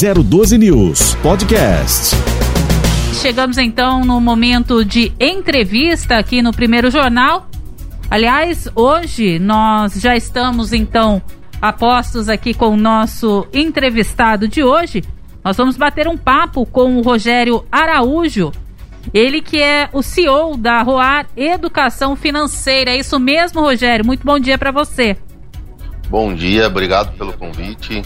012 News Podcast. Chegamos então no momento de entrevista aqui no primeiro jornal. Aliás, hoje nós já estamos então apostos aqui com o nosso entrevistado de hoje. Nós vamos bater um papo com o Rogério Araújo, ele que é o CEO da Roar Educação Financeira. É isso mesmo, Rogério? Muito bom dia para você. Bom dia, obrigado pelo convite.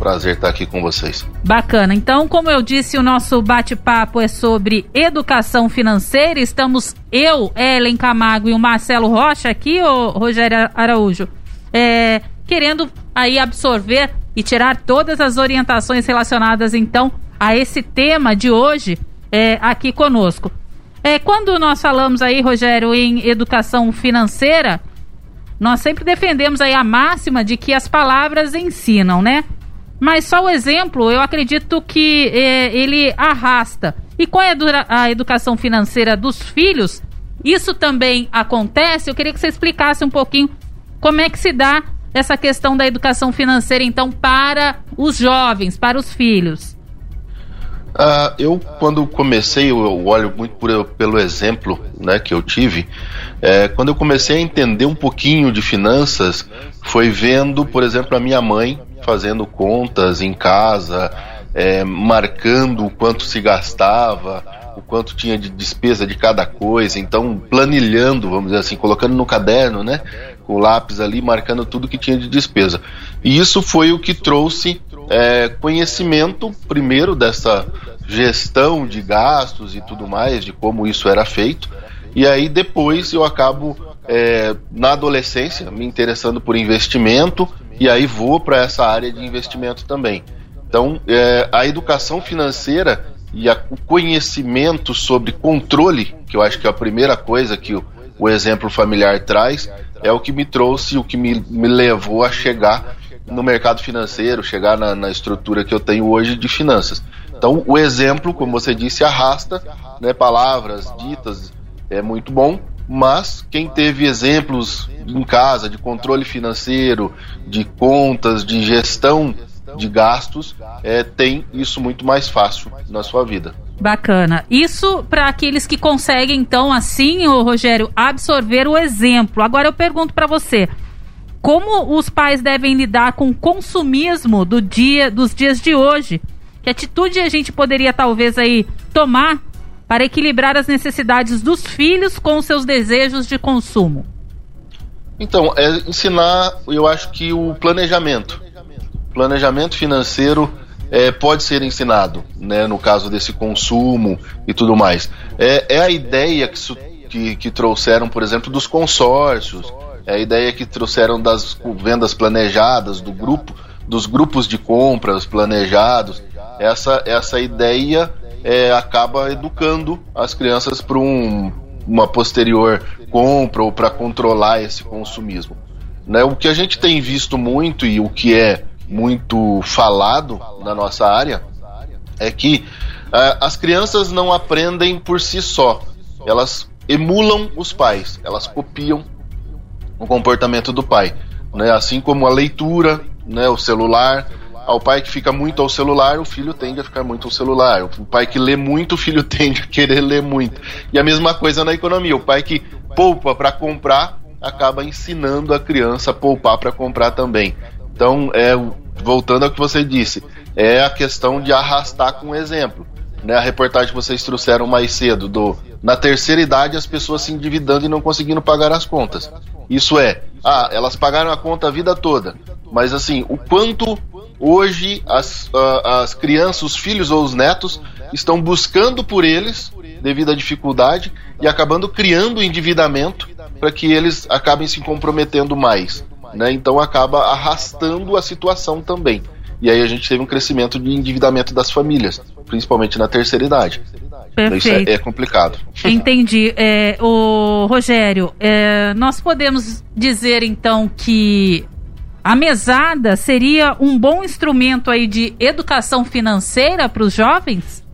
Prazer estar aqui com vocês. Bacana. Então, como eu disse, o nosso bate-papo é sobre educação financeira. Estamos eu, Ellen Camargo e o Marcelo Rocha aqui, o Rogério Araújo, é, querendo aí absorver e tirar todas as orientações relacionadas então a esse tema de hoje é, aqui conosco. É, quando nós falamos aí, Rogério, em educação financeira, nós sempre defendemos aí a máxima de que as palavras ensinam, né? Mas só o exemplo, eu acredito que é, ele arrasta. E qual é a educação financeira dos filhos? Isso também acontece? Eu queria que você explicasse um pouquinho como é que se dá essa questão da educação financeira, então, para os jovens, para os filhos. Uh, eu, quando comecei, eu olho muito por, pelo exemplo né, que eu tive. É, quando eu comecei a entender um pouquinho de finanças, foi vendo, por exemplo, a minha mãe fazendo contas em casa, é, marcando o quanto se gastava, o quanto tinha de despesa de cada coisa, então planilhando, vamos dizer assim, colocando no caderno, né, com o lápis ali, marcando tudo que tinha de despesa. E isso foi o que trouxe é, conhecimento, primeiro, dessa gestão de gastos e tudo mais, de como isso era feito, e aí depois eu acabo, é, na adolescência, me interessando por investimento, e aí vou para essa área de investimento também. Então, é, a educação financeira e a, o conhecimento sobre controle, que eu acho que é a primeira coisa que o, o exemplo familiar traz, é o que me trouxe, o que me, me levou a chegar no mercado financeiro, chegar na, na, estrutura que eu tenho hoje de finanças. Então, o exemplo, como você disse, arrasta né, palavras ditas, é muito bom, mas quem teve exemplos em casa de controle financeiro, de contas, de gestão de gastos, é, tem isso muito mais fácil na sua vida. Bacana. Isso para aqueles que conseguem, então, assim, o Rogério, absorver o exemplo. Agora eu pergunto para você. Como os pais devem lidar com o consumismo do dia, dos dias de hoje? Que atitude a gente poderia talvez aí tomar para equilibrar as necessidades dos filhos com seus desejos de consumo? Então, é ensinar, eu acho que o planejamento. Planejamento financeiro é, pode ser ensinado, né, no caso desse consumo e tudo mais. É, é a ideia que, que, que trouxeram, por exemplo, dos consórcios, é a ideia que trouxeram das vendas planejadas, do grupo, dos grupos de compras planejados. Essa, essa ideia é, acaba educando as crianças para um, uma posterior compra ou para controlar esse consumismo. Né? O que a gente tem visto muito e o que é muito falado na nossa área é que uh, as crianças não aprendem por si só, elas emulam os pais, elas copiam o comportamento do pai, né? assim como a leitura, né? o celular, ao pai que fica muito ao celular, o filho tende a ficar muito ao celular. O pai que lê muito, o filho tende a querer ler muito. E a mesma coisa na economia. O pai que poupa para comprar acaba ensinando a criança a poupar para comprar também. Então, é, voltando ao que você disse, é a questão de arrastar com exemplo. Né, a reportagem que vocês trouxeram mais cedo do na terceira idade as pessoas se endividando e não conseguindo pagar as contas. Isso é, ah, elas pagaram a conta a vida toda, mas assim, o quanto Hoje, as, as crianças, os filhos ou os netos estão buscando por eles, devido à dificuldade, e acabando criando endividamento para que eles acabem se comprometendo mais. Né? Então, acaba arrastando a situação também. E aí a gente teve um crescimento de endividamento das famílias, principalmente na terceira idade. Perfeito. Isso é, é complicado. Entendi. É, o Rogério, é, nós podemos dizer então que a mesada seria um bom instrumento aí de educação financeira para os jovens?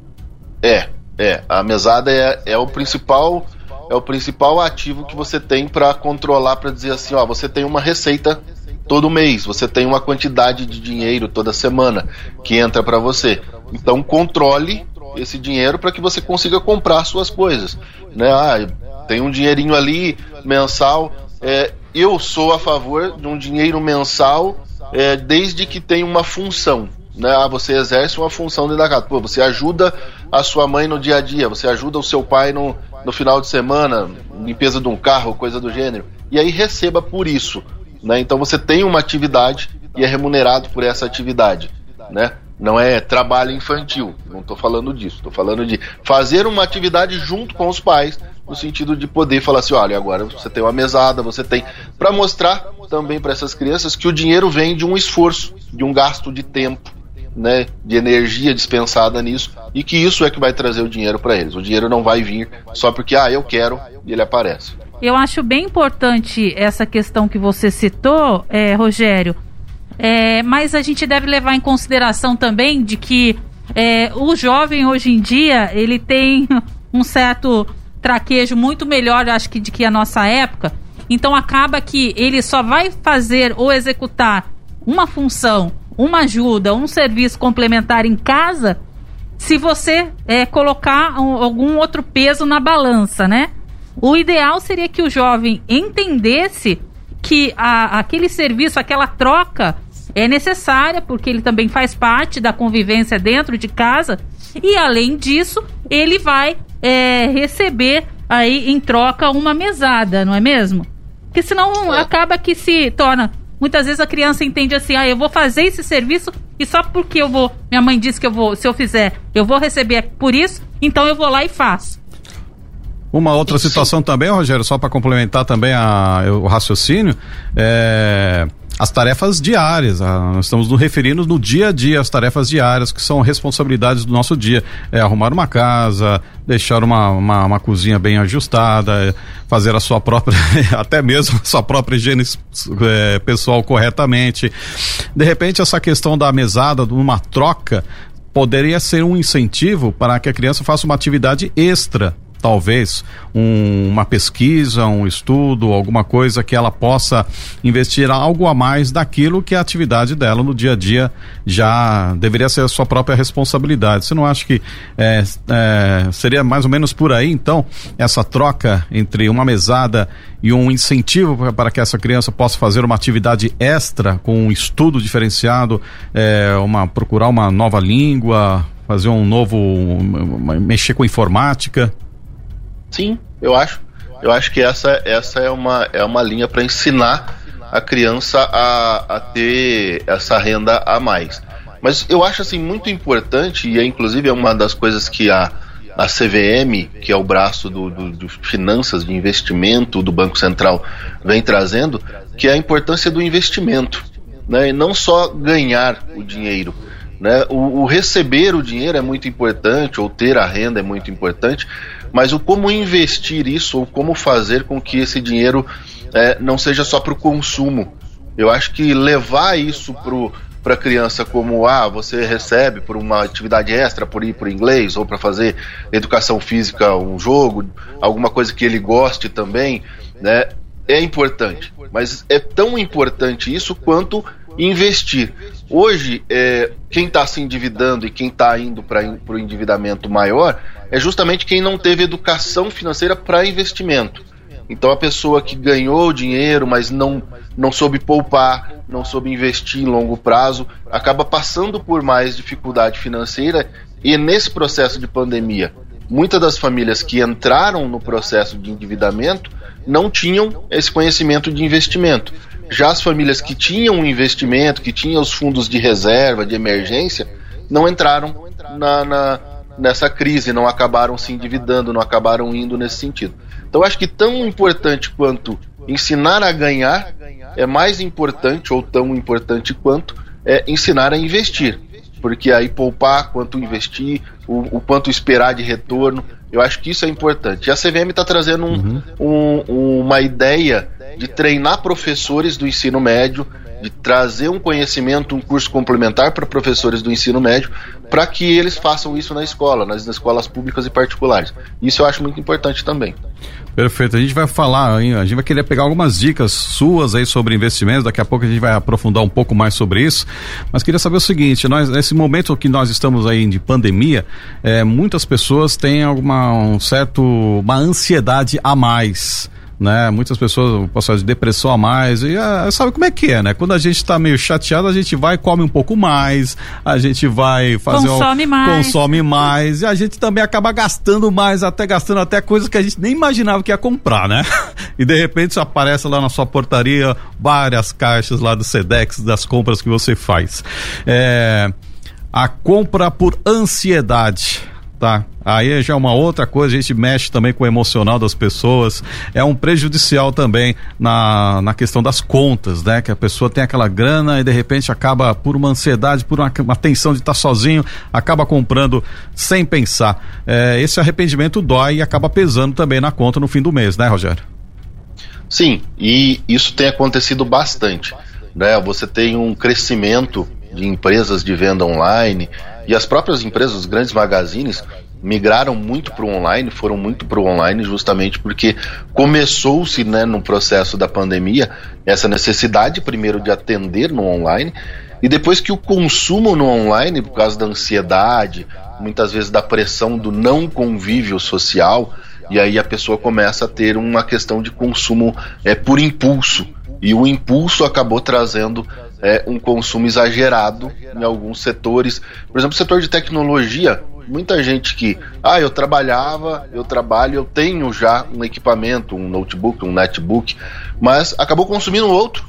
É, é. A mesada é, é o principal é o principal ativo que você tem para controlar, para dizer assim, ó, você tem uma receita todo mês, você tem uma quantidade de dinheiro toda semana que entra para você. Então controle esse dinheiro para que você consiga comprar suas coisas, né? Ah, tem um dinheirinho ali mensal. É, eu sou a favor de um dinheiro mensal é, desde que tenha uma função. Né? Ah, você exerce uma função dentro da casa. Pô, você ajuda a sua mãe no dia a dia, você ajuda o seu pai no, no final de semana, limpeza de um carro, coisa do gênero. E aí receba por isso. Né? Então você tem uma atividade e é remunerado por essa atividade. Né? Não é trabalho infantil, não estou falando disso. Estou falando de fazer uma atividade junto com os pais, no sentido de poder falar assim: olha, agora você tem uma mesada, você tem. Para mostrar também para essas crianças que o dinheiro vem de um esforço, de um gasto de tempo, né, de energia dispensada nisso, e que isso é que vai trazer o dinheiro para eles. O dinheiro não vai vir só porque, ah, eu quero, e ele aparece. Eu acho bem importante essa questão que você citou, é, Rogério, é, mas a gente deve levar em consideração também de que é, o jovem hoje em dia ele tem um certo traquejo muito melhor, acho que, de que a nossa época. Então acaba que ele só vai fazer ou executar uma função, uma ajuda, um serviço complementar em casa, se você é, colocar um, algum outro peso na balança, né? O ideal seria que o jovem entendesse que a, aquele serviço, aquela troca é necessária, porque ele também faz parte da convivência dentro de casa, e além disso, ele vai é, receber aí em troca uma mesada, não é mesmo? Porque senão é. acaba que se torna. Muitas vezes a criança entende assim, ah, eu vou fazer esse serviço e só porque eu vou. Minha mãe disse que eu vou, se eu fizer, eu vou receber por isso, então eu vou lá e faço. Uma outra situação também, Rogério, só para complementar também a, o raciocínio, é as tarefas diárias. Ah, nós estamos nos referindo no dia a dia às tarefas diárias, que são responsabilidades do nosso dia. É arrumar uma casa, deixar uma, uma, uma cozinha bem ajustada, é fazer a sua própria, até mesmo a sua própria higiene é, pessoal corretamente. De repente, essa questão da mesada, de uma troca, poderia ser um incentivo para que a criança faça uma atividade extra talvez um, uma pesquisa, um estudo, alguma coisa que ela possa investir algo a mais daquilo que a atividade dela no dia a dia já deveria ser a sua própria responsabilidade. Você não acha que é, é, seria mais ou menos por aí, então, essa troca entre uma mesada e um incentivo para que essa criança possa fazer uma atividade extra com um estudo diferenciado, é, uma procurar uma nova língua, fazer um novo mexer com informática? Sim, eu acho. Eu acho que essa, essa é, uma, é uma linha para ensinar a criança a, a ter essa renda a mais. Mas eu acho assim muito importante, e é, inclusive é uma das coisas que a, a CVM, que é o braço do, do, do, finanças de investimento do Banco Central, vem trazendo, que é a importância do investimento. Né? E não só ganhar o dinheiro. Né? O, o receber o dinheiro é muito importante, ou ter a renda é muito importante, mas o como investir isso ou como fazer com que esse dinheiro é, não seja só para o consumo. Eu acho que levar isso para a criança como ah você recebe por uma atividade extra por ir para inglês ou para fazer educação física um jogo alguma coisa que ele goste também né é importante mas é tão importante isso quanto investir hoje é, quem está se endividando e quem está indo para o endividamento maior é justamente quem não teve educação financeira para investimento. Então a pessoa que ganhou dinheiro, mas não, não soube poupar, não soube investir em longo prazo, acaba passando por mais dificuldade financeira e nesse processo de pandemia, muitas das famílias que entraram no processo de endividamento não tinham esse conhecimento de investimento. Já as famílias que tinham investimento, que tinham os fundos de reserva, de emergência, não entraram na, na nessa crise, não acabaram se endividando, não acabaram indo nesse sentido. Então acho que tão importante quanto ensinar a ganhar é mais importante ou tão importante quanto é ensinar a investir, porque aí poupar quanto investir, o, o quanto esperar de retorno, eu acho que isso é importante. E a CVM está trazendo um, uhum. um, uma ideia de treinar professores do ensino médio de trazer um conhecimento, um curso complementar para professores do ensino médio, para que eles façam isso na escola, nas, escolas públicas e particulares. Isso eu acho muito importante também. Perfeito. A gente vai falar, hein? a gente vai querer pegar algumas dicas suas aí sobre investimentos. Daqui a pouco a gente vai aprofundar um pouco mais sobre isso. Mas queria saber o seguinte: nós, nesse momento que nós estamos aí de pandemia, é, muitas pessoas têm alguma um certo uma ansiedade a mais né? Muitas pessoas passam de depressão a mais e ah, sabe como é que é, né? Quando a gente está meio chateado, a gente vai come um pouco mais, a gente vai fazer consome um, mais, consome mais e a gente também acaba gastando mais, até gastando até coisas que a gente nem imaginava que ia comprar, né? E de repente aparece lá na sua portaria várias caixas lá do Sedex das compras que você faz. É, a compra por ansiedade tá? Aí já é uma outra coisa, a gente mexe também com o emocional das pessoas, é um prejudicial também na, na questão das contas, né? Que a pessoa tem aquela grana e de repente acaba, por uma ansiedade, por uma, uma tensão de estar sozinho, acaba comprando sem pensar. É, esse arrependimento dói e acaba pesando também na conta no fim do mês, né, Rogério? Sim, e isso tem acontecido bastante. Né? Você tem um crescimento de empresas de venda online, e as próprias empresas, os grandes magazines, migraram muito para o online, foram muito para o online, justamente porque começou-se né, no processo da pandemia essa necessidade, primeiro, de atender no online, e depois que o consumo no online, por causa da ansiedade, muitas vezes da pressão do não convívio social, e aí a pessoa começa a ter uma questão de consumo é, por impulso. E o impulso acabou trazendo é, um consumo exagerado em alguns setores. Por exemplo, o setor de tecnologia, muita gente que, ah, eu trabalhava, eu trabalho, eu tenho já um equipamento, um notebook, um netbook, mas acabou consumindo outro.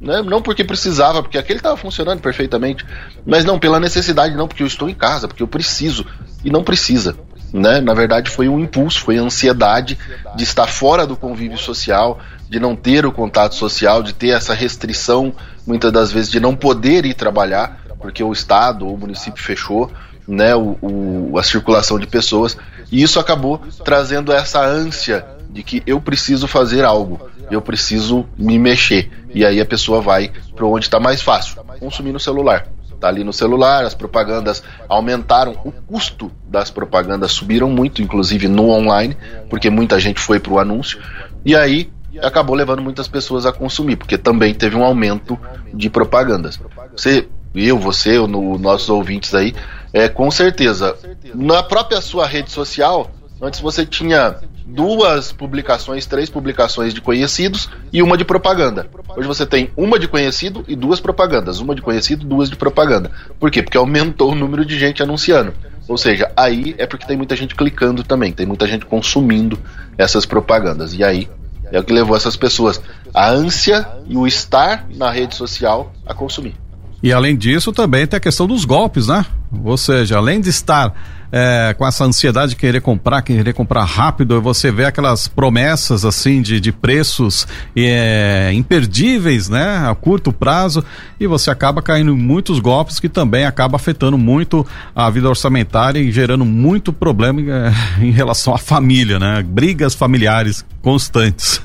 Né? Não porque precisava, porque aquele estava funcionando perfeitamente, mas não pela necessidade, não porque eu estou em casa, porque eu preciso e não precisa. Né? Na verdade, foi um impulso, foi a ansiedade de estar fora do convívio social, de não ter o contato social, de ter essa restrição, muitas das vezes, de não poder ir trabalhar, porque o Estado ou o município fechou né, o, o, a circulação de pessoas, e isso acabou trazendo essa ânsia de que eu preciso fazer algo, eu preciso me mexer, e aí a pessoa vai para onde está mais fácil, consumir no celular. Tá ali no celular, as propagandas aumentaram, o custo das propagandas subiram muito, inclusive no online, porque muita gente foi para o anúncio, e aí acabou levando muitas pessoas a consumir, porque também teve um aumento de propagandas. Você, eu, você, no, nossos ouvintes aí, é, com certeza, na própria sua rede social, antes você tinha duas publicações, três publicações de conhecidos e uma de propaganda. Hoje você tem uma de conhecido e duas propagandas. Uma de conhecido, duas de propaganda. Por quê? Porque aumentou o número de gente anunciando. Ou seja, aí é porque tem muita gente clicando também, tem muita gente consumindo essas propagandas. E aí é o que levou essas pessoas, a ânsia e o estar na rede social a consumir. E além disso, também tem a questão dos golpes, né? Ou seja, além de estar é, com essa ansiedade de querer comprar, querer comprar rápido, você vê aquelas promessas assim de, de preços é, imperdíveis, né? A curto prazo, e você acaba caindo em muitos golpes que também acaba afetando muito a vida orçamentária e gerando muito problema é, em relação à família, né? Brigas familiares constantes.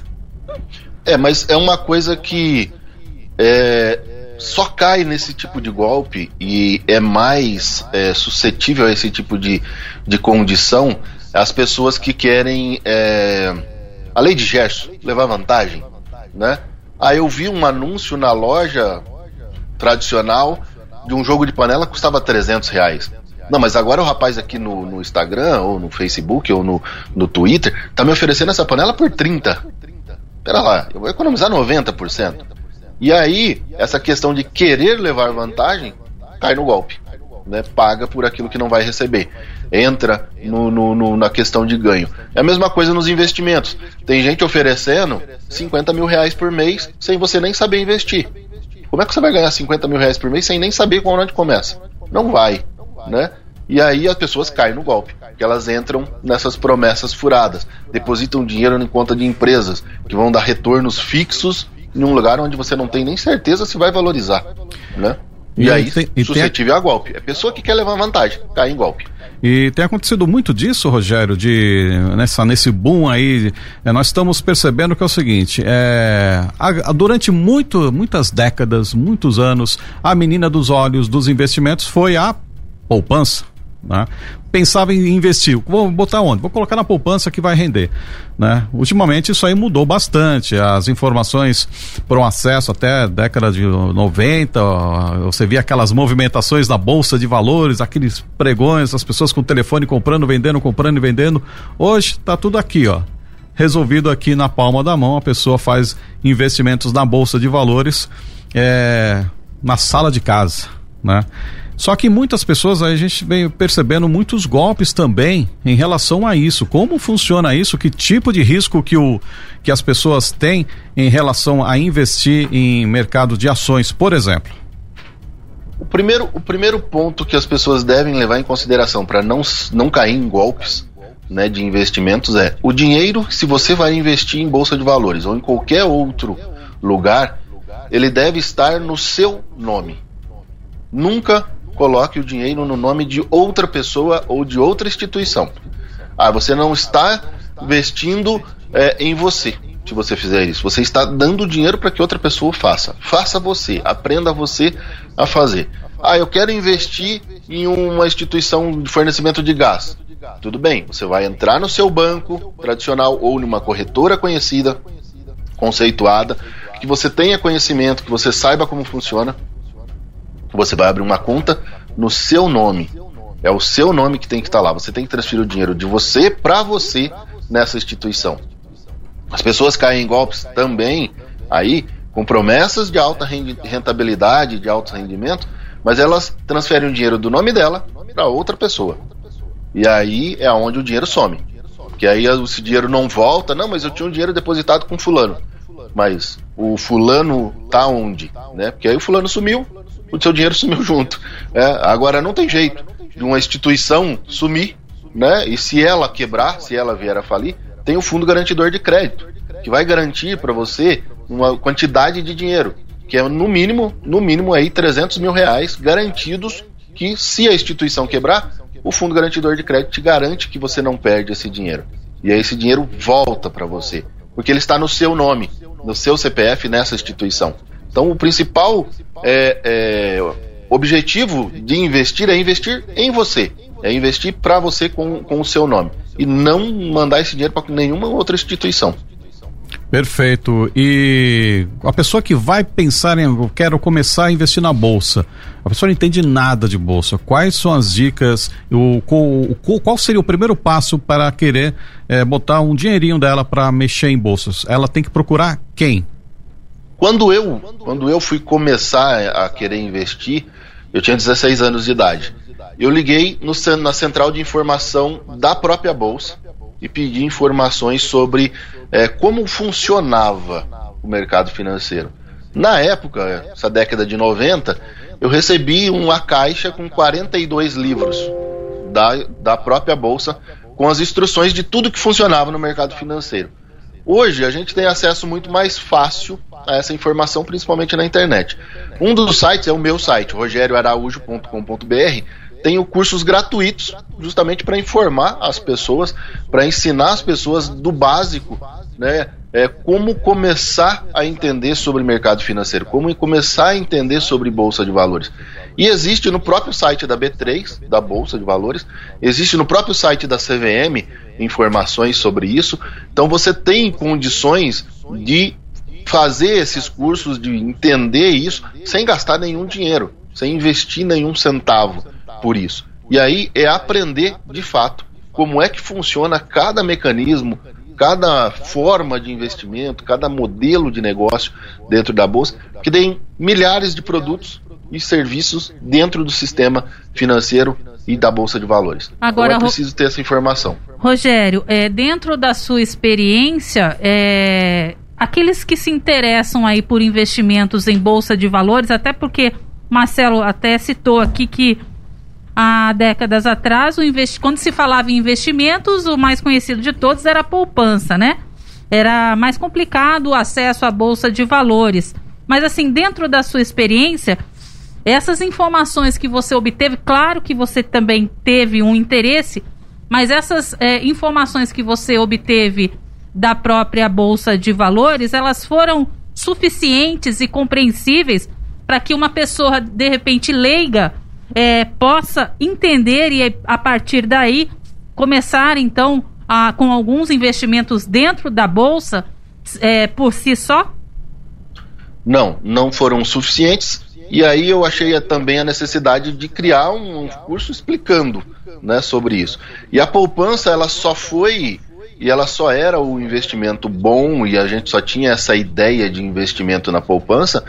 É, mas é uma coisa que é, só cai nesse tipo de golpe e é mais é, suscetível a esse tipo de, de condição as pessoas que querem é, a lei de gesto, levar vantagem, né? Aí eu vi um anúncio na loja tradicional de um jogo de panela que custava 300 reais. Não, mas agora o rapaz aqui no, no Instagram, ou no Facebook, ou no, no Twitter, tá me oferecendo essa panela por 30. Pera lá, eu vou economizar 90%. E aí, essa questão de querer levar vantagem cai no golpe. Né, paga por aquilo que não vai receber. Entra no, no, no, na questão de ganho. É a mesma coisa nos investimentos. Tem gente oferecendo 50 mil reais por mês sem você nem saber investir. Como é que você vai ganhar 50 mil reais por mês sem nem saber qual onde começa? Não vai, né? E aí as pessoas caem no golpe, que elas entram nessas promessas furadas, depositam dinheiro em conta de empresas que vão dar retornos fixos em um lugar onde você não tem nem certeza se vai valorizar, né? E, e aí, tem, e suscetível tem... a golpe. É pessoa que quer levar vantagem, cai em golpe. E tem acontecido muito disso, Rogério, de nessa, nesse boom aí. É, nós estamos percebendo que é o seguinte: é, a, a, durante muito, muitas décadas, muitos anos, a menina dos olhos dos investimentos foi a poupança. Né? Pensava em investir, vou botar onde? Vou colocar na poupança que vai render. Né? Ultimamente isso aí mudou bastante. As informações por um acesso até década de 90, você via aquelas movimentações na bolsa de valores, aqueles pregões, as pessoas com o telefone comprando, vendendo, comprando e vendendo. Hoje está tudo aqui, ó. Resolvido aqui na palma da mão, a pessoa faz investimentos na bolsa de valores é, na sala de casa, né? Só que muitas pessoas a gente vem percebendo muitos golpes também em relação a isso. Como funciona isso? Que tipo de risco que, o, que as pessoas têm em relação a investir em mercado de ações, por exemplo? O primeiro, o primeiro ponto que as pessoas devem levar em consideração para não, não cair em golpes né, de investimentos é o dinheiro, se você vai investir em bolsa de valores ou em qualquer outro lugar, ele deve estar no seu nome. Nunca coloque o dinheiro no nome de outra pessoa ou de outra instituição. Ah, você não está investindo é, em você. Se você fizer isso, você está dando dinheiro para que outra pessoa faça. Faça você, aprenda você a fazer. Ah, eu quero investir em uma instituição de fornecimento de gás. Tudo bem, você vai entrar no seu banco tradicional ou numa corretora conhecida, conceituada, que você tenha conhecimento, que você saiba como funciona você vai abrir uma conta no seu nome. É o seu nome que tem que estar lá. Você tem que transferir o dinheiro de você para você nessa instituição. As pessoas caem em golpes também aí com promessas de alta rentabilidade, de alto rendimento, mas elas transferem o dinheiro do nome dela para outra pessoa. E aí é onde o dinheiro some. Que aí esse dinheiro não volta, não, mas eu tinha um dinheiro depositado com fulano. Mas o fulano tá onde? Né? Porque aí o fulano sumiu, o seu dinheiro sumiu junto. É, agora não tem jeito de uma instituição sumir, né? E se ela quebrar, se ela vier a falir, tem o fundo garantidor de crédito, que vai garantir para você uma quantidade de dinheiro, que é no mínimo, no mínimo aí 300 mil reais garantidos que se a instituição quebrar, o fundo garantidor de crédito te garante que você não perde esse dinheiro. E aí esse dinheiro volta para você, porque ele está no seu nome, no seu CPF nessa instituição. Então, o principal é, é, objetivo de investir é investir em você, é investir para você com, com o seu nome e não mandar esse dinheiro para nenhuma outra instituição. Perfeito. E a pessoa que vai pensar em eu quero começar a investir na bolsa, a pessoa não entende nada de bolsa. Quais são as dicas? O, qual seria o primeiro passo para querer é, botar um dinheirinho dela para mexer em bolsas? Ela tem que procurar quem? Quando eu, quando eu fui começar a querer investir, eu tinha 16 anos de idade. Eu liguei no, na central de informação da própria bolsa e pedi informações sobre é, como funcionava o mercado financeiro. Na época, essa década de 90, eu recebi uma caixa com 42 livros da, da própria bolsa com as instruções de tudo que funcionava no mercado financeiro. Hoje a gente tem acesso muito mais fácil a essa informação, principalmente na internet. Um dos sites é o meu site, rogerioaraújo.com.br. Tenho cursos gratuitos, justamente para informar as pessoas, para ensinar as pessoas do básico, né? É, como começar a entender sobre mercado financeiro, como começar a entender sobre bolsa de valores. E existe no próprio site da B3, da Bolsa de Valores, existe no próprio site da CVM informações sobre isso. Então você tem condições de fazer esses cursos, de entender isso, sem gastar nenhum dinheiro, sem investir nenhum centavo por isso. E aí é aprender de fato como é que funciona cada mecanismo, cada forma de investimento, cada modelo de negócio dentro da bolsa, que tem milhares de produtos e serviços dentro do sistema financeiro e da bolsa de valores. Agora então é preciso ter essa informação. Rogério, é, dentro da sua experiência, é, aqueles que se interessam aí por investimentos em bolsa de valores, até porque Marcelo até citou aqui que há décadas atrás, o investi quando se falava em investimentos, o mais conhecido de todos era a poupança, né? Era mais complicado o acesso à bolsa de valores. Mas assim, dentro da sua experiência, Essas informações que você obteve, claro que você também teve um interesse, mas essas é, informações que você obteve da própria Bolsa de Valores, elas foram suficientes e compreensíveis para que uma pessoa, de repente, leiga, é, possa entender e, a partir daí, começar, então, a, com alguns investimentos dentro da Bolsa é, por si só? Não, não foram suficientes. E aí eu achei também a necessidade de criar um curso explicando né, sobre isso. E a poupança, ela só foi e ela só era o investimento bom e a gente só tinha essa ideia de investimento na poupança,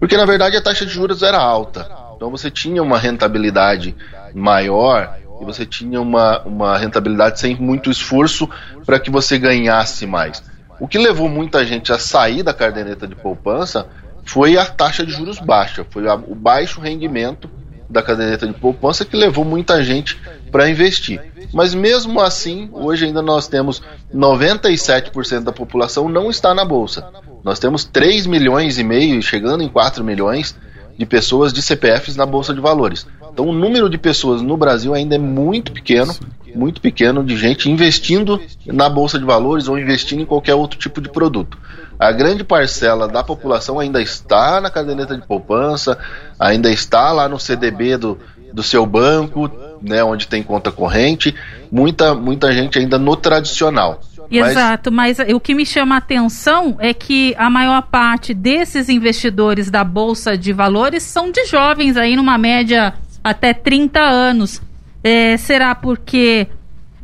porque na verdade a taxa de juros era alta. Então você tinha uma rentabilidade maior e você tinha uma, uma rentabilidade sem muito esforço para que você ganhasse mais. O que levou muita gente a sair da caderneta de poupança foi a taxa de juros baixa, foi a, o baixo rendimento da caderneta de poupança que levou muita gente para investir. Mas mesmo assim, hoje ainda nós temos 97% da população não está na bolsa. Nós temos 3 milhões e meio, chegando em 4 milhões de pessoas de CPFs na bolsa de valores. Então o número de pessoas no Brasil ainda é muito pequeno, muito pequeno de gente investindo na bolsa de valores ou investindo em qualquer outro tipo de produto. A grande parcela da população ainda está na caderneta de poupança, ainda está lá no CDB do, do seu banco, né, onde tem conta corrente, muita, muita gente ainda no tradicional. Exato, mas... mas o que me chama a atenção é que a maior parte desses investidores da Bolsa de Valores são de jovens aí numa média até 30 anos. É, será porque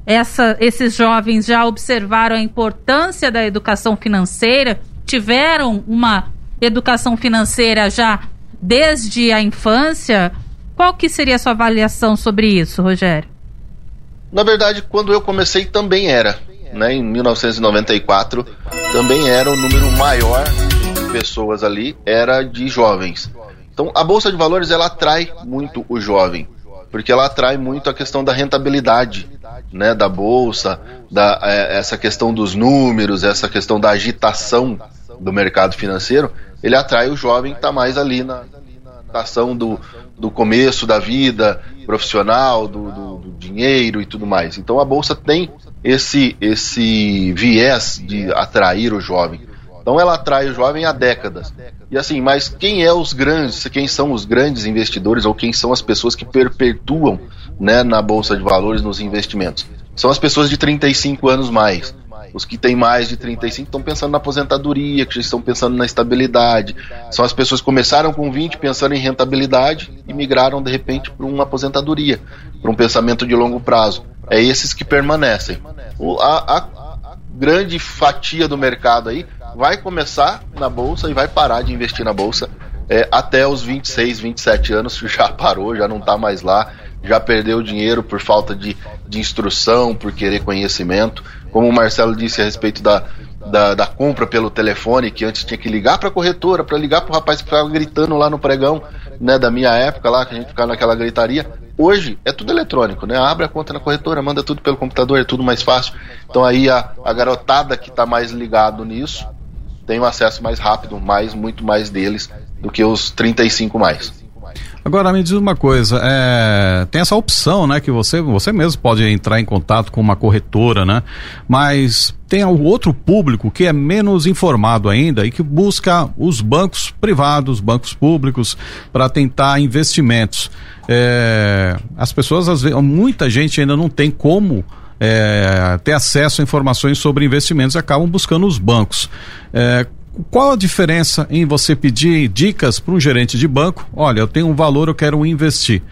essa, esses jovens já observaram a importância da educação financeira, tiveram uma educação financeira já desde a infância? Qual que seria a sua avaliação sobre isso, Rogério? Na verdade, quando eu comecei também era. Né, em 1994 também era o número maior de pessoas ali, era de jovens. Então a Bolsa de Valores ela atrai muito o jovem, porque ela atrai muito a questão da rentabilidade né, da Bolsa, da, é, essa questão dos números, essa questão da agitação do mercado financeiro, ele atrai o jovem que está mais ali na, ação do, do começo da vida profissional, do, do, do, dinheiro e tudo mais. Então a bolsa tem esse, esse viés de atrair o jovem. Então ela atrai o jovem há décadas. E assim, mas quem é os grandes, quem são os grandes investidores ou quem são as pessoas que perpetuam né, na bolsa de valores nos investimentos? São as pessoas de 35 anos mais. Os que têm mais de 35 estão pensando na aposentadoria, que estão pensando na estabilidade. São as pessoas que começaram com 20 pensando em rentabilidade e migraram de repente para uma aposentadoria, para um pensamento de longo prazo. É esses que permanecem. O, a, a grande fatia do mercado aí vai começar na bolsa e vai parar de investir na bolsa é, até os 26, 27 anos, já parou, já não está mais lá, já perdeu dinheiro por falta de, de instrução, por querer conhecimento. Como o Marcelo disse a respeito da, da, da compra pelo telefone, que antes tinha que ligar para a corretora, para ligar para o rapaz que ficava gritando lá no pregão, né, da minha época lá, que a gente ficava naquela gritaria. Hoje é tudo eletrônico, né? Abre a conta na corretora, manda tudo pelo computador, é tudo mais fácil. Então aí a, a garotada que está mais ligado nisso tem um acesso mais rápido, mais, muito mais deles do que os 35 mais. Agora me diz uma coisa, é, tem essa opção, né, que você você mesmo pode entrar em contato com uma corretora, né? Mas tem o outro público que é menos informado ainda e que busca os bancos privados, bancos públicos para tentar investimentos. É, as pessoas às vezes, muita gente ainda não tem como é, ter acesso a informações sobre investimentos e acabam buscando os bancos. É, qual a diferença em você pedir dicas para um gerente de banco? Olha, eu tenho um valor, eu quero investir.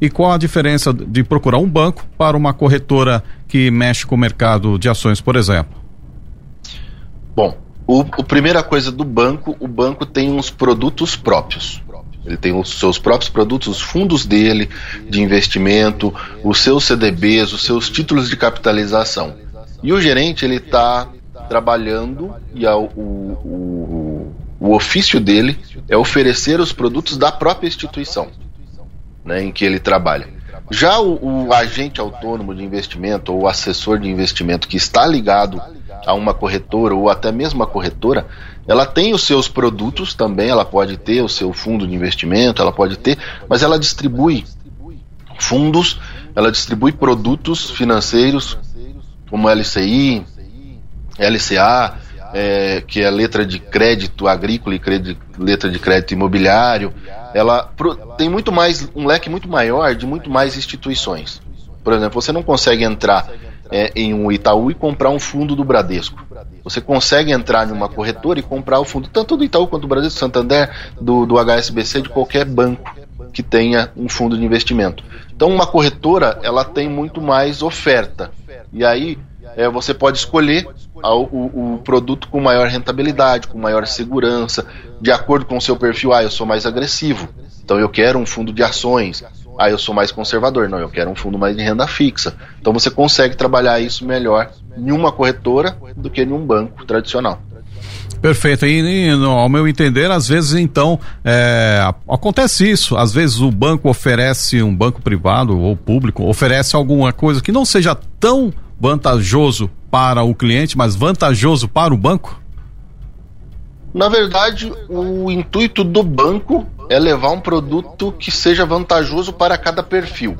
E qual a diferença de procurar um banco para uma corretora que mexe com o mercado de ações, por exemplo? Bom, o, a primeira coisa do banco, o banco tem uns produtos próprios. Ele tem os seus próprios produtos, os fundos dele de investimento, os seus CDBs, os seus títulos de capitalização. E o gerente ele está trabalhando e o, o, o ofício dele é oferecer os produtos da própria instituição né, em que ele trabalha. Já o, o, agente autônomo de investimento ou o assessor de investimento que está ligado a uma corretora ou até mesmo a corretora, ela tem os seus produtos também, ela pode ter o seu fundo de investimento, ela pode ter, mas ela distribui fundos, ela distribui produtos financeiros como LCI, LCA, é, que é letra de crédito agrícola e crédito, letra de crédito imobiliário, ela pro, tem muito mais um leque muito maior de muito mais instituições. Por exemplo, você não consegue entrar é, em um Itaú e comprar um fundo do Bradesco. Você consegue entrar em uma corretora e comprar o fundo tanto do Itaú quanto do Bradesco, Santander, do, do HSBC, de qualquer banco que tenha um fundo de investimento. Então, uma corretora ela tem muito mais oferta. E aí é, você pode escolher o, o, produto com maior rentabilidade, com maior segurança, de acordo com o seu perfil. Ah, eu sou mais agressivo, então eu quero um fundo de ações. Ah, eu sou mais conservador, não, eu quero um fundo mais de renda fixa. Então você consegue trabalhar isso melhor em uma corretora do que em um banco tradicional. Perfeito. E, ao meu entender, às vezes então é, acontece isso. Às vezes o banco oferece, um banco privado ou público, oferece alguma coisa que não seja tão vantajoso para o cliente, mas vantajoso para o banco? Na verdade, o intuito do banco é levar um produto que seja vantajoso para cada perfil.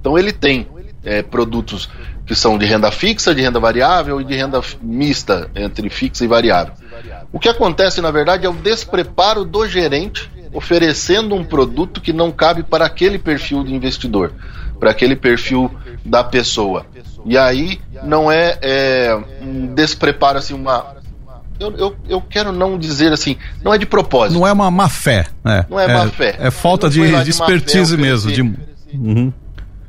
Então ele tem é, produtos que são de renda fixa, de renda variável e de renda mista entre fixa e variável. O que acontece, na verdade, é o despreparo do gerente oferecendo um produto que não cabe para aquele perfil de investidor, para aquele perfil da pessoa. E aí não é, é um despreparo assim, uma. Eu, eu, eu, quero não dizer assim, não é de propósito. Não é uma má fé, né? Não é, é má fé. É falta de, de expertise mesmo. De... Uhum.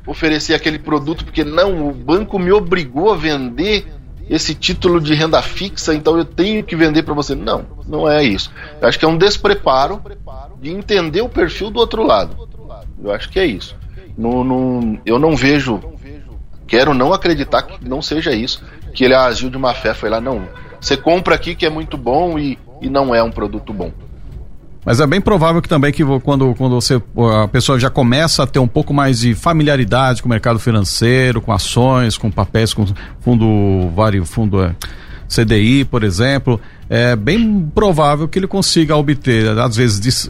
Oferecer aquele produto, porque não, o banco me obrigou a vender esse título de renda fixa, então eu tenho que vender para você. Não, não é isso. Eu acho que é um despreparo de entender o perfil do outro lado. Eu acho que é isso. No, no, eu não vejo quero não acreditar que não seja isso, que ele agiu de má fé, foi lá, não. Você compra aqui que é muito bom e, e não é um produto bom. Mas é bem provável que também que quando, quando você, a pessoa já começa a ter um pouco mais de familiaridade com o mercado financeiro, com ações, com papéis, com fundo vários fundo é, CDI, por exemplo, é bem provável que ele consiga obter, às vezes,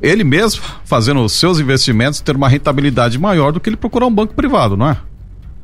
ele mesmo, fazendo os seus investimentos, ter uma rentabilidade maior do que ele procurar um banco privado, não é?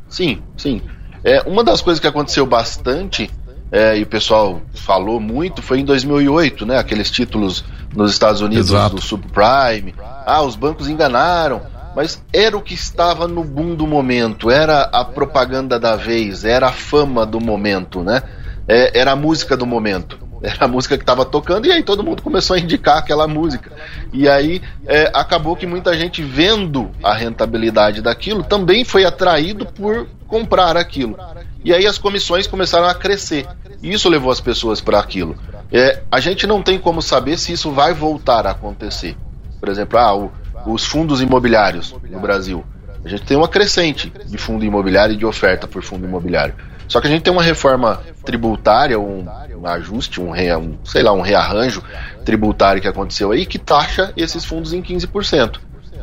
Sim, sim. É, uma das coisas que aconteceu bastante, é, e o pessoal falou muito, foi em 2008, né? Aqueles títulos nos Estados Unidos Exato. do subprime. Ah, os bancos enganaram. Mas era o que estava no boom do momento, era a propaganda da vez, era a fama do momento, né? É, era a música do momento. Era a música que estava tocando e aí todo mundo começou a indicar aquela música. E aí é, acabou que muita gente vendo a rentabilidade daquilo também foi atraído por comprar aquilo. E aí as comissões começaram a crescer. E isso levou as pessoas para aquilo. É, a gente não tem como saber se isso vai voltar a acontecer. Por exemplo, ah, o, os fundos imobiliários no Brasil. A gente tem uma crescente de fundo imobiliário e de oferta por fundo imobiliário. Só que a gente tem uma reforma tributária, um, um ajuste, um, rea, um, sei lá, um rearranjo tributário que aconteceu aí que taxa esses fundos em 15%.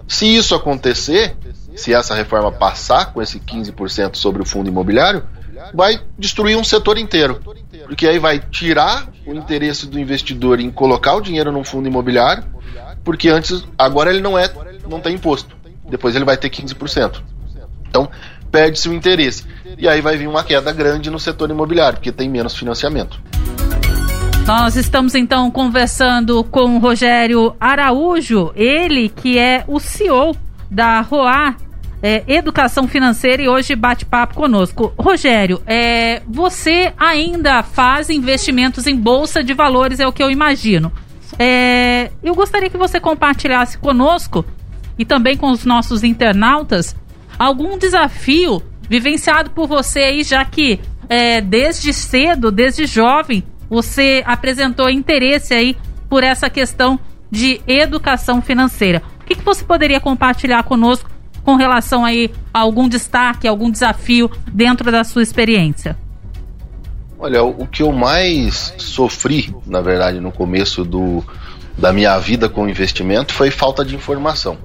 Se isso acontecer, se essa reforma passar com esse 15% sobre o fundo imobiliário, vai destruir um setor inteiro. Porque aí vai tirar o interesse do investidor em colocar o dinheiro num fundo imobiliário, porque antes, agora ele não é, não tem imposto. Depois ele vai ter 15%. Então, perde-se o interesse. E aí vai vir uma queda grande no setor imobiliário, porque tem menos financiamento. Nós estamos então conversando com o Rogério Araújo, ele que é o CEO da ROA é, Educação Financeira e hoje bate papo conosco. Rogério, é, você ainda faz investimentos em bolsa de valores, é o que eu imagino. É, eu gostaria que você compartilhasse conosco e também com os nossos internautas algum desafio vivenciado por você aí, já que é, desde cedo, desde jovem, você apresentou interesse aí por essa questão de educação financeira. O que, que você poderia compartilhar conosco com relação aí a algum destaque, algum desafio dentro da sua experiência? Olha, o que eu mais sofri, na verdade, no começo do, da minha vida com investimento foi falta de informação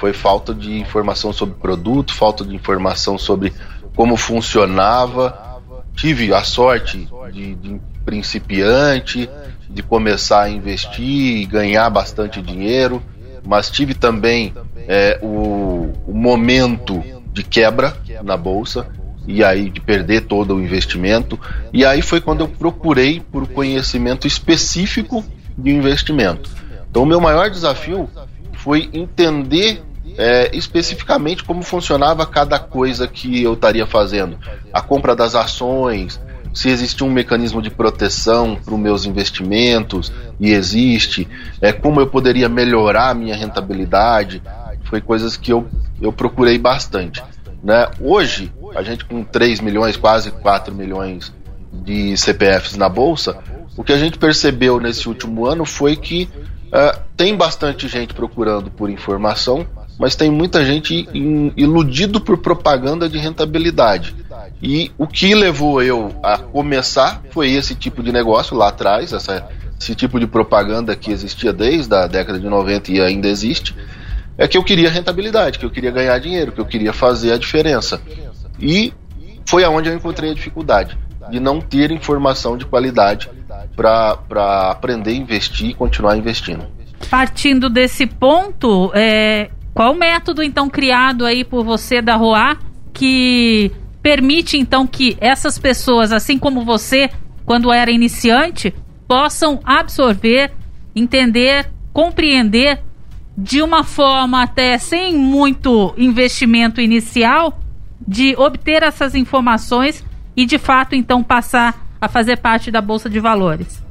foi falta de informação sobre produto, falta de informação sobre como funcionava. tive a sorte de, de principiante, de começar a investir e ganhar bastante dinheiro, mas tive também é, o, o momento de quebra na bolsa e aí de perder todo o investimento. E aí foi quando eu procurei por conhecimento específico de investimento. Então, o meu maior desafio foi entender é, especificamente como funcionava cada coisa que eu estaria fazendo. A compra das ações, se existia um mecanismo de proteção para os meus investimentos, e existe, é, como eu poderia melhorar a minha rentabilidade, foi coisas que eu, eu procurei bastante. Né? Hoje, a gente com 3 milhões, quase 4 milhões de CPFs na Bolsa, o que a gente percebeu nesse último ano foi que uh, tem bastante gente procurando por informação, mas tem muita gente iludido por propaganda de rentabilidade. E o que levou eu a começar foi esse tipo de negócio lá atrás, essa, esse tipo de propaganda que existia desde a década de 90 e ainda existe, é que eu queria rentabilidade, que eu queria ganhar dinheiro, que eu queria fazer a diferença. E foi aonde eu encontrei a dificuldade de não ter informação de qualidade para aprender a investir e continuar investindo. Partindo desse ponto, é, qual o método então criado aí por você da Roar que permite então que essas pessoas, assim como você, quando era iniciante, possam absorver, entender, compreender de uma forma até sem muito investimento inicial, de obter essas informações e de fato então passar a fazer parte da bolsa de valores?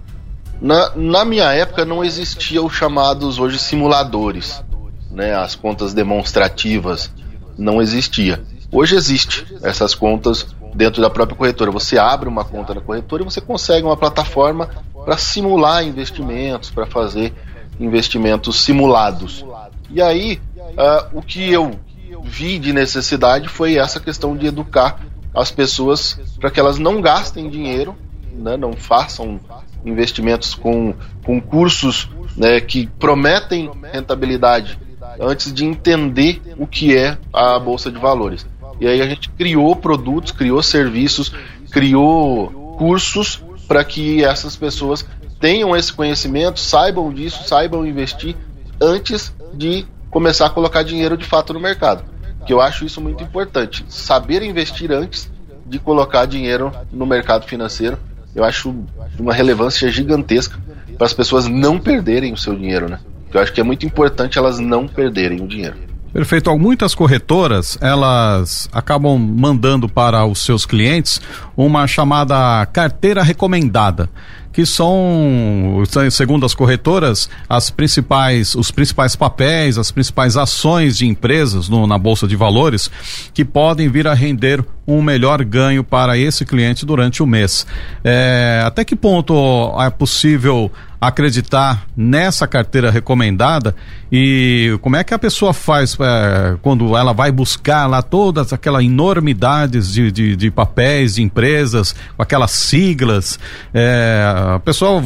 Na, na minha época não existia os chamados hoje simuladores né, as contas demonstrativas, não existia. Hoje existe essas contas dentro da própria corretora. Você abre uma conta na corretora e você consegue uma plataforma para simular investimentos, para fazer investimentos simulados. E aí, uh, o que eu vi de necessidade foi essa questão de educar as pessoas para que elas não gastem dinheiro, né, não façam investimentos com, com cursos né, que prometem rentabilidade antes de entender o que é a bolsa de valores. E aí a gente criou produtos, criou serviços, criou cursos para que essas pessoas tenham esse conhecimento, saibam disso, saibam investir antes de começar a colocar dinheiro de fato no mercado. Que eu acho isso muito importante. Saber investir antes de colocar dinheiro no mercado financeiro, eu acho uma relevância gigantesca para as pessoas não perderem o seu dinheiro, né? Eu acho que é muito importante elas não perderem o dinheiro. Perfeito. Muitas corretoras, elas acabam mandando para os seus clientes uma chamada carteira recomendada que são, segundo as corretoras, as principais, os principais papéis, as principais ações de empresas no, na Bolsa de Valores que podem vir a render um melhor ganho para esse cliente durante o mês. É, até que ponto é possível acreditar nessa carteira recomendada e como é que a pessoa faz é, quando ela vai buscar lá todas aquelas enormidades de, de, de papéis de empresas, com aquelas siglas, é, a pessoa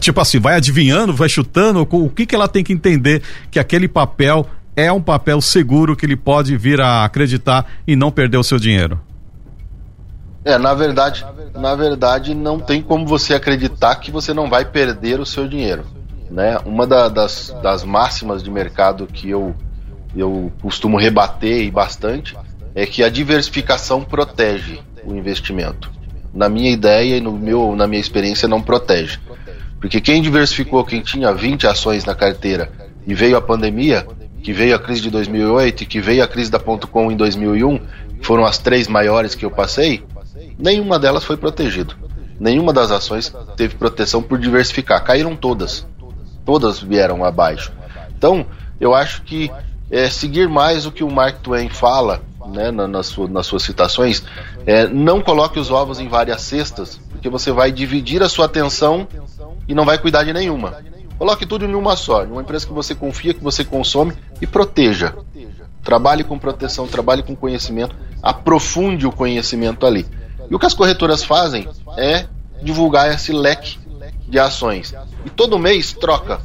tipo assim, vai adivinhando, vai chutando, o que, que ela tem que entender que aquele papel é um papel seguro que ele pode vir a acreditar e não perder o seu dinheiro? É, na verdade, na verdade não tem como você acreditar que você não vai perder o seu dinheiro, né? Uma da, das, das máximas de mercado que eu eu costumo rebater e bastante é que a diversificação protege o investimento. Na minha ideia e no meu, na minha experiência não protege. Porque quem diversificou, quem tinha 20 ações na carteira e veio a pandemia, que veio a crise de 2008 e que veio a crise da ponto .com em 2001, foram as três maiores que eu passei, nenhuma delas foi protegida. Nenhuma das ações teve proteção por diversificar. Caíram todas. Todas vieram abaixo. Então, eu acho que é, seguir mais o que o Mark Twain fala né, na, nas, sua, nas suas citações, é, não coloque os ovos em várias cestas, porque você vai dividir a sua atenção e não vai cuidar de nenhuma. Coloque tudo em uma só, em uma empresa que você confia, que você consome e proteja. Trabalhe com proteção, trabalhe com conhecimento, aprofunde o conhecimento ali. E o que as corretoras fazem é divulgar esse leque de ações. E todo mês troca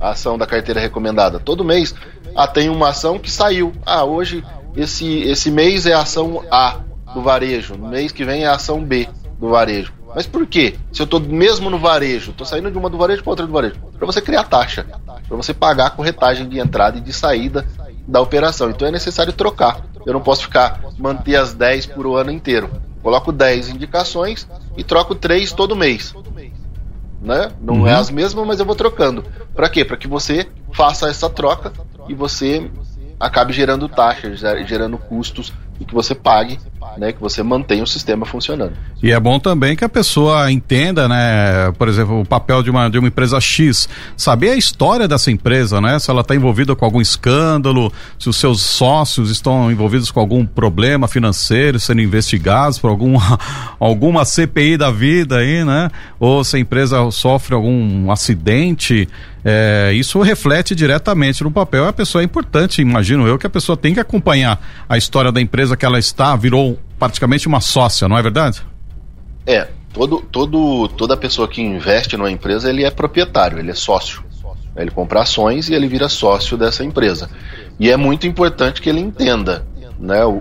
a ação da carteira recomendada. Todo mês ah, tem uma ação que saiu. Ah, hoje esse, esse mês é a ação A. do varejo, no mês que vem é a ação B do varejo. Mas por quê? Se eu estou mesmo no varejo, estou saindo de uma do varejo para outra do varejo, para você criar taxa, para você pagar a corretagem de entrada e de saída da operação. Então é necessário trocar. Eu não posso ficar manter as 10 por o ano inteiro. Coloco 10 indicações e troco 3 todo mês. Né? Não é uhum. é as mesmas, mas eu vou trocando. Para quê? Para que você faça essa troca e você acabe gerando taxas, gerando custos e que você pague, né, que você mantenha o sistema funcionando. E é bom também que a pessoa entenda, né, por exemplo, o papel de uma, de uma empresa X, saber a história dessa empresa, né, se ela está envolvida com algum escândalo, se os seus sócios estão envolvidos com algum problema financeiro, sendo investigados por alguma, alguma CPI da vida aí, né, ou se a empresa sofre algum acidente, é, isso reflete diretamente no papel. A pessoa é importante, imagino eu, que a pessoa tem que acompanhar a história da empresa que ela está, virou praticamente uma sócia, não é verdade? É, todo, todo, toda pessoa que investe numa empresa, ele é proprietário, ele é sócio. Ele compra ações e ele vira sócio dessa empresa. E é muito importante que ele entenda né, o,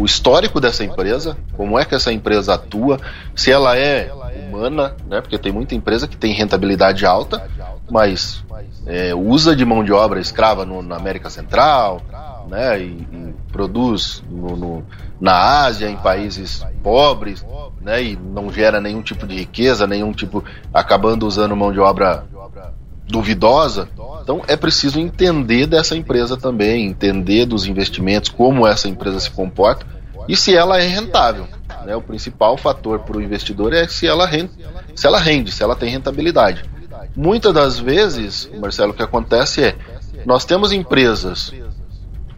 o, histórico dessa empresa, como é que essa empresa atua, se ela é humana, né, porque tem muita empresa que tem rentabilidade alta, mas é, usa de mão de obra escrava no, na América Central, né, e, e produz no, no, na Ásia, em países pobres, né, e não gera nenhum tipo de riqueza, nenhum tipo, acabando usando mão de obra duvidosa. Então é preciso entender dessa empresa também, entender dos investimentos, como essa empresa se comporta e se ela é rentável. Né? O principal fator para o investidor é se ela, rende, se ela rende, se ela tem rentabilidade. Muitas das vezes, Marcelo, o que acontece é nós temos empresas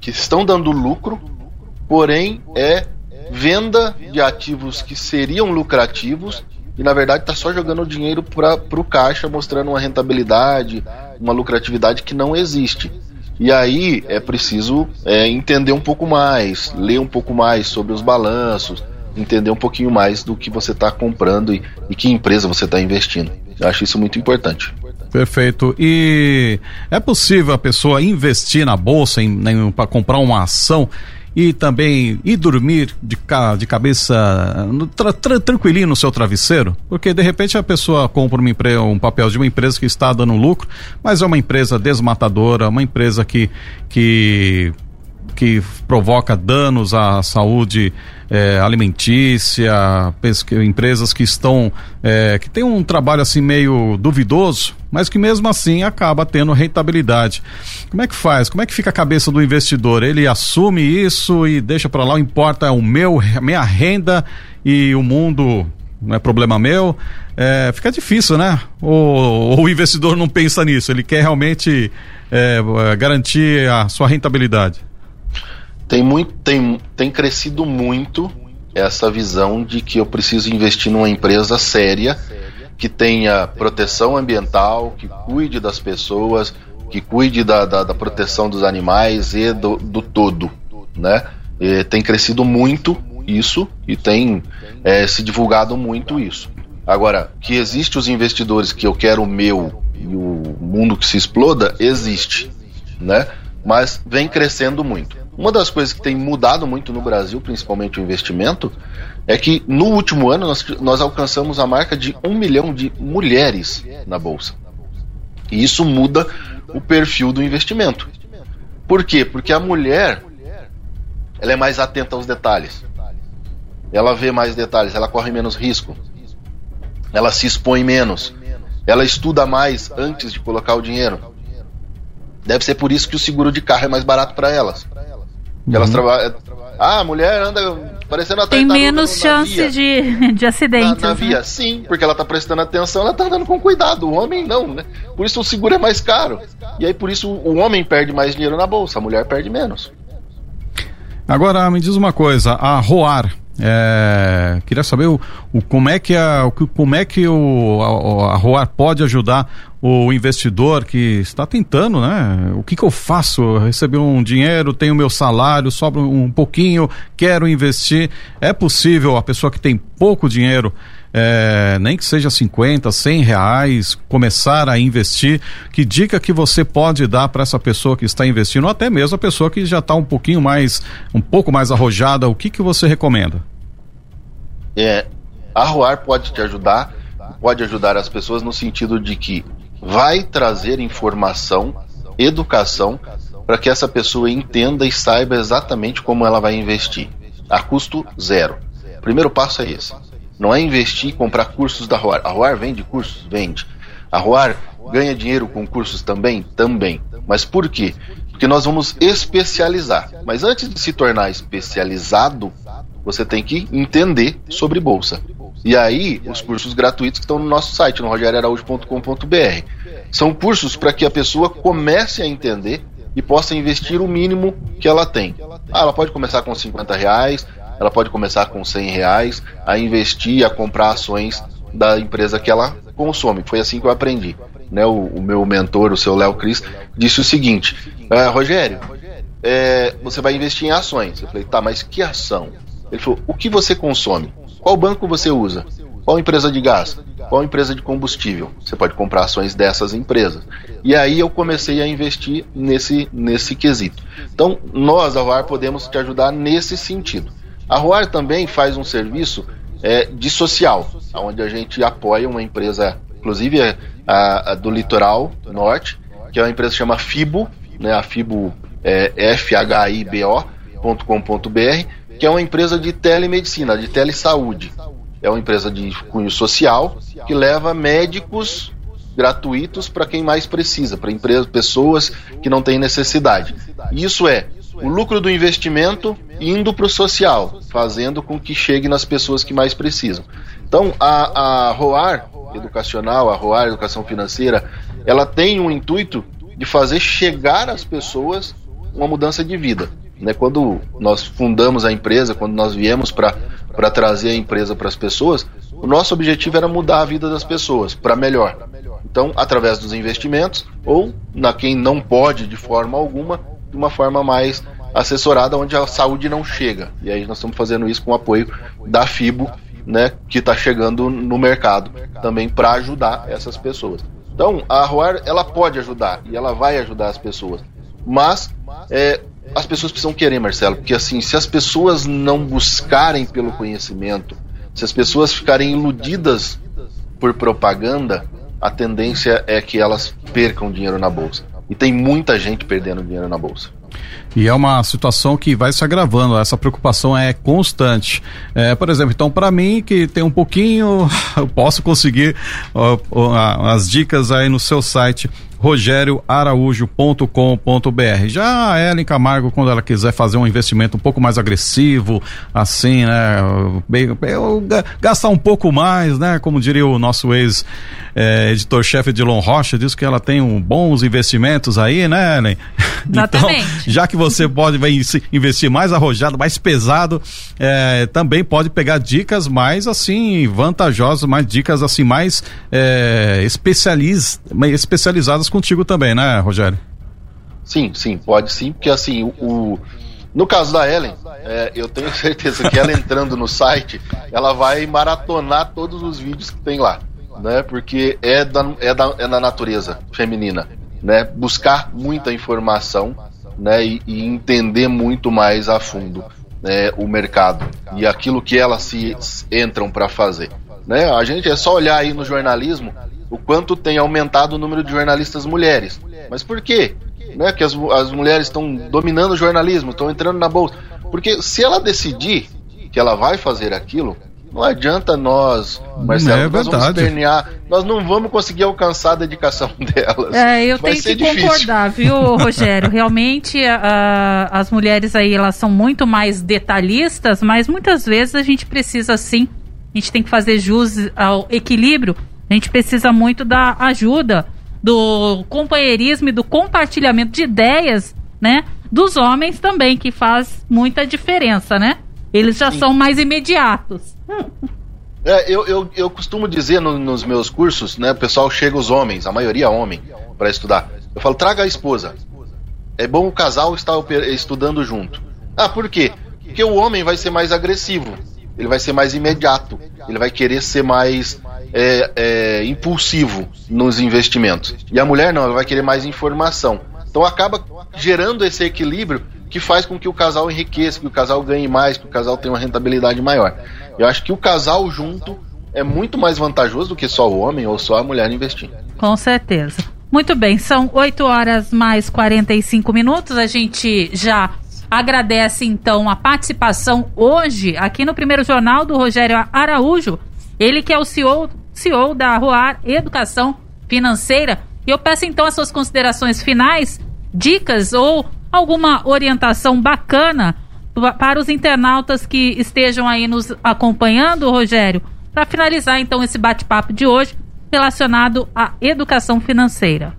que estão dando lucro, porém é venda de ativos que seriam lucrativos e na verdade está só jogando dinheiro para o caixa, mostrando uma rentabilidade, uma lucratividade que não existe. E aí é preciso é, entender um pouco mais, ler um pouco mais sobre os balanços, entender um pouquinho mais do que você está comprando e, e que empresa você está investindo. Eu acho isso muito importante. Perfeito. E é possível a pessoa investir na bolsa para comprar uma ação e também ir dormir de, de cabeça tra, tra, tranquilinho no seu travesseiro? Porque de repente a pessoa compra uma empresa, um papel de uma empresa que está dando lucro, mas é uma empresa desmatadora, uma empresa que, que que provoca danos à saúde é, alimentícia, empresas que estão é, que tem um trabalho assim meio duvidoso, mas que mesmo assim acaba tendo rentabilidade. Como é que faz? Como é que fica a cabeça do investidor? Ele assume isso e deixa para lá, o importa é o meu, a minha renda e o mundo não é problema meu. É, fica difícil, né? Ou, o investidor não pensa nisso, ele quer realmente garantir a sua rentabilidade tem, muito, tem, tem crescido muito essa visão de que eu preciso investir numa empresa séria que tenha proteção ambiental, que cuide das pessoas, que cuide da, da, da proteção dos animais e do, do todo, né? E tem crescido muito isso e tem é, se divulgado muito isso. Agora, que existe os investidores que eu quero o meu e o mundo que se exploda, existe, né? Mas vem crescendo muito. Uma das coisas que tem mudado muito no Brasil, principalmente o investimento, é que no último ano nós, nós alcançamos a marca de um milhão de mulheres na Bolsa. E isso muda o perfil do investimento. Por quê? Porque a mulher ela é mais atenta aos detalhes. Ela vê mais detalhes, ela corre menos risco. Ela se expõe menos. Ela estuda mais antes de colocar o dinheiro. Deve ser por isso que o seguro de carro é mais barato para elas. Uhum. Elas trabalham. Ah, a mulher anda parecendo até Tem menos chance de, de acidentes. Na, na né? via, sim, porque ela tá prestando atenção, ela tá andando com cuidado. O homem não, né? Por isso o seguro é mais caro. E aí por isso o homem perde mais dinheiro na bolsa, a mulher perde menos. Agora me diz uma coisa, a Roar, é, queria saber o, o, como é que a, como é que o, a, a Roar pode ajudar o investidor que está tentando, né? O que, que eu faço? Eu recebi um dinheiro, tenho meu salário, sobra um pouquinho, quero investir. É possível a pessoa que tem pouco dinheiro, é, nem que seja 50, 100 reais, começar a investir? Que dica que você pode dar para essa pessoa que está investindo, ou até mesmo a pessoa que já está um pouquinho mais, um pouco mais arrojada? O que, que você recomenda? é, a Roar pode te ajudar, pode ajudar as pessoas no sentido de que vai trazer informação, educação, para que essa pessoa entenda e saiba exatamente como ela vai investir, a custo zero. O primeiro passo é esse. Não é investir e comprar cursos da Roar. A Roar vende cursos? Vende. A Roar ganha dinheiro com cursos também? Também. Mas por quê? Porque nós vamos especializar. Mas antes de se tornar especializado, você tem que entender sobre bolsa. E aí, os cursos gratuitos que estão no nosso site, no rogeraraújo.com.br. São cursos para que a pessoa comece a entender e possa investir o mínimo que ela tem. Ah, ela pode começar com 50 reais, ela pode começar com 100 reais a investir, a comprar ações da empresa que ela consome. Foi assim que eu aprendi. Né, o, o meu mentor, o seu Léo Cris, disse o seguinte: ah, Rogério, é, você vai investir em ações. Eu falei, tá, mas que ação? Ele falou: o que você consome? Qual banco você usa? Qual empresa de gás? Qual empresa de combustível? Você pode comprar ações dessas empresas. E aí eu comecei a investir nesse, nesse quesito. Então, nós, a Roar, podemos te ajudar nesse sentido. A Roar também faz um serviço é, de social, onde a gente apoia uma empresa, inclusive a, a, do litoral norte, que é uma empresa que chama FIBO, né, a FIBO é F-H-I-B-O.com.br, que é uma empresa de telemedicina, de telesaúde. É uma empresa de cunho social que leva médicos gratuitos para quem mais precisa, para pessoas que não têm necessidade. Isso é o lucro do investimento indo para o social, fazendo com que chegue nas pessoas que mais precisam. Então, a, a ROAR educacional, a ROAR Educação Financeira, ela tem um intuito de fazer chegar às pessoas uma mudança de vida. Né? Quando nós fundamos a empresa, quando nós viemos para trazer a empresa para as pessoas, o nosso objetivo era mudar a vida das pessoas para melhor. Então, através dos investimentos, ou na quem não pode de forma alguma, de uma forma mais assessorada, onde a saúde não chega. E aí nós estamos fazendo isso com o apoio da FIBO, né, que está chegando no mercado também para ajudar essas pessoas. Então, a Roar ela pode ajudar e ela vai ajudar as pessoas, mas é, as pessoas precisam querer, Marcelo, porque assim, se as pessoas não buscarem pelo conhecimento, se as pessoas ficarem iludidas por propaganda, a tendência é que elas percam dinheiro na bolsa. E tem muita gente perdendo dinheiro na bolsa. E é uma situação que vai se agravando, essa preocupação é constante. É, por exemplo, então, para mim, que tem um pouquinho, eu posso conseguir ó, ó, as dicas aí no seu site rogérioaraújo.com.br. Já a Ellen Camargo, quando ela quiser fazer um investimento um pouco mais agressivo, assim, né? Bem, gastar um pouco mais, né? Como diria o nosso ex-editor-chefe de Lon Rocha, diz que ela tem um, bons investimentos aí, né, Ellen? Exatamente. Então, já que você pode investir mais arrojado, mais pesado, é, também pode pegar dicas mais, assim, vantajosas, mais dicas, assim, mais especializ, especializadas contigo também, né, Rogério? Sim, sim, pode sim, porque assim, o, no caso da Ellen, é, eu tenho certeza que ela entrando no site, ela vai maratonar todos os vídeos que tem lá, né? Porque é da, é da, é da natureza feminina, né? Buscar muita informação, né? E, e entender muito mais a fundo né, o mercado e aquilo que elas se entram para fazer, né? A gente é só olhar aí no jornalismo o quanto tem aumentado o número de jornalistas mulheres. Mas por quê? Né, que as, as mulheres estão dominando o jornalismo, estão entrando na bolsa. Porque se ela decidir que ela vai fazer aquilo, não adianta nós, Marcelo, é nós vamos espernear, nós não vamos conseguir alcançar a dedicação delas. É, eu Vai tenho que difícil. concordar, viu, Rogério? Realmente, a, as mulheres aí, elas são muito mais detalhistas, mas muitas vezes a gente precisa sim, a gente tem que fazer jus ao equilíbrio a gente precisa muito da ajuda, do companheirismo e do compartilhamento de ideias, né? Dos homens também, que faz muita diferença, né? Eles já Sim. são mais imediatos. É, eu, eu, eu costumo dizer no, nos meus cursos, né? O pessoal chega os homens, a maioria homem, para estudar. Eu falo, traga a esposa. É bom o casal estar estudando junto. Ah, por quê? Porque o homem vai ser mais agressivo, ele vai ser mais imediato, ele vai querer ser mais é, é, impulsivo nos investimentos. E a mulher não, ela vai querer mais informação. Então acaba gerando esse equilíbrio que faz com que o casal enriqueça, que o casal ganhe mais, que o casal tenha uma rentabilidade maior. Eu acho que o casal junto é muito mais vantajoso do que só o homem ou só a mulher investir. Com certeza. Muito bem, são 8 horas mais 45 minutos. A gente já agradece então a participação hoje aqui no primeiro jornal do Rogério Araújo, ele que é o CEO, CEO da Roar Educação Financeira. E eu peço então as suas considerações finais, dicas ou alguma orientação bacana para os internautas que estejam aí nos acompanhando, Rogério, para finalizar então esse bate-papo de hoje relacionado à educação financeira.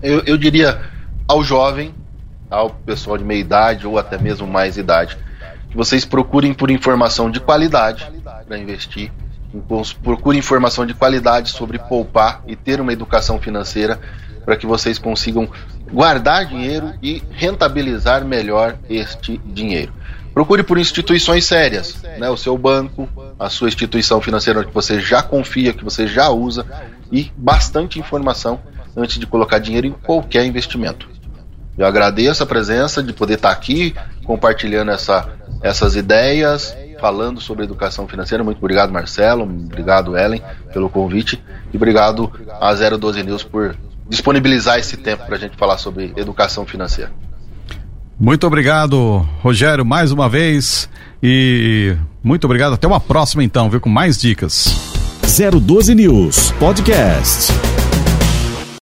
Eu, eu diria ao jovem, pessoal de meia idade ou até mesmo mais idade, que vocês procurem por informação de qualidade para investir, procurem informação de qualidade sobre poupar e ter uma educação financeira para que vocês consigam guardar dinheiro e rentabilizar melhor este dinheiro. Procure por instituições sérias, né? o seu banco, a sua instituição financeira que você já confia, que você já usa, e bastante informação antes de colocar dinheiro em qualquer investimento. Eu agradeço a presença de poder estar aqui compartilhando essa, essas ideias, falando sobre educação financeira. Muito obrigado, Marcelo. Obrigado, Ellen, pelo convite. E obrigado a 012 News por disponibilizar esse tempo para a gente falar sobre educação financeira. Muito obrigado, Rogério, mais uma vez. E muito obrigado. Até uma próxima, então, viu? Com mais dicas. 012 News Podcast.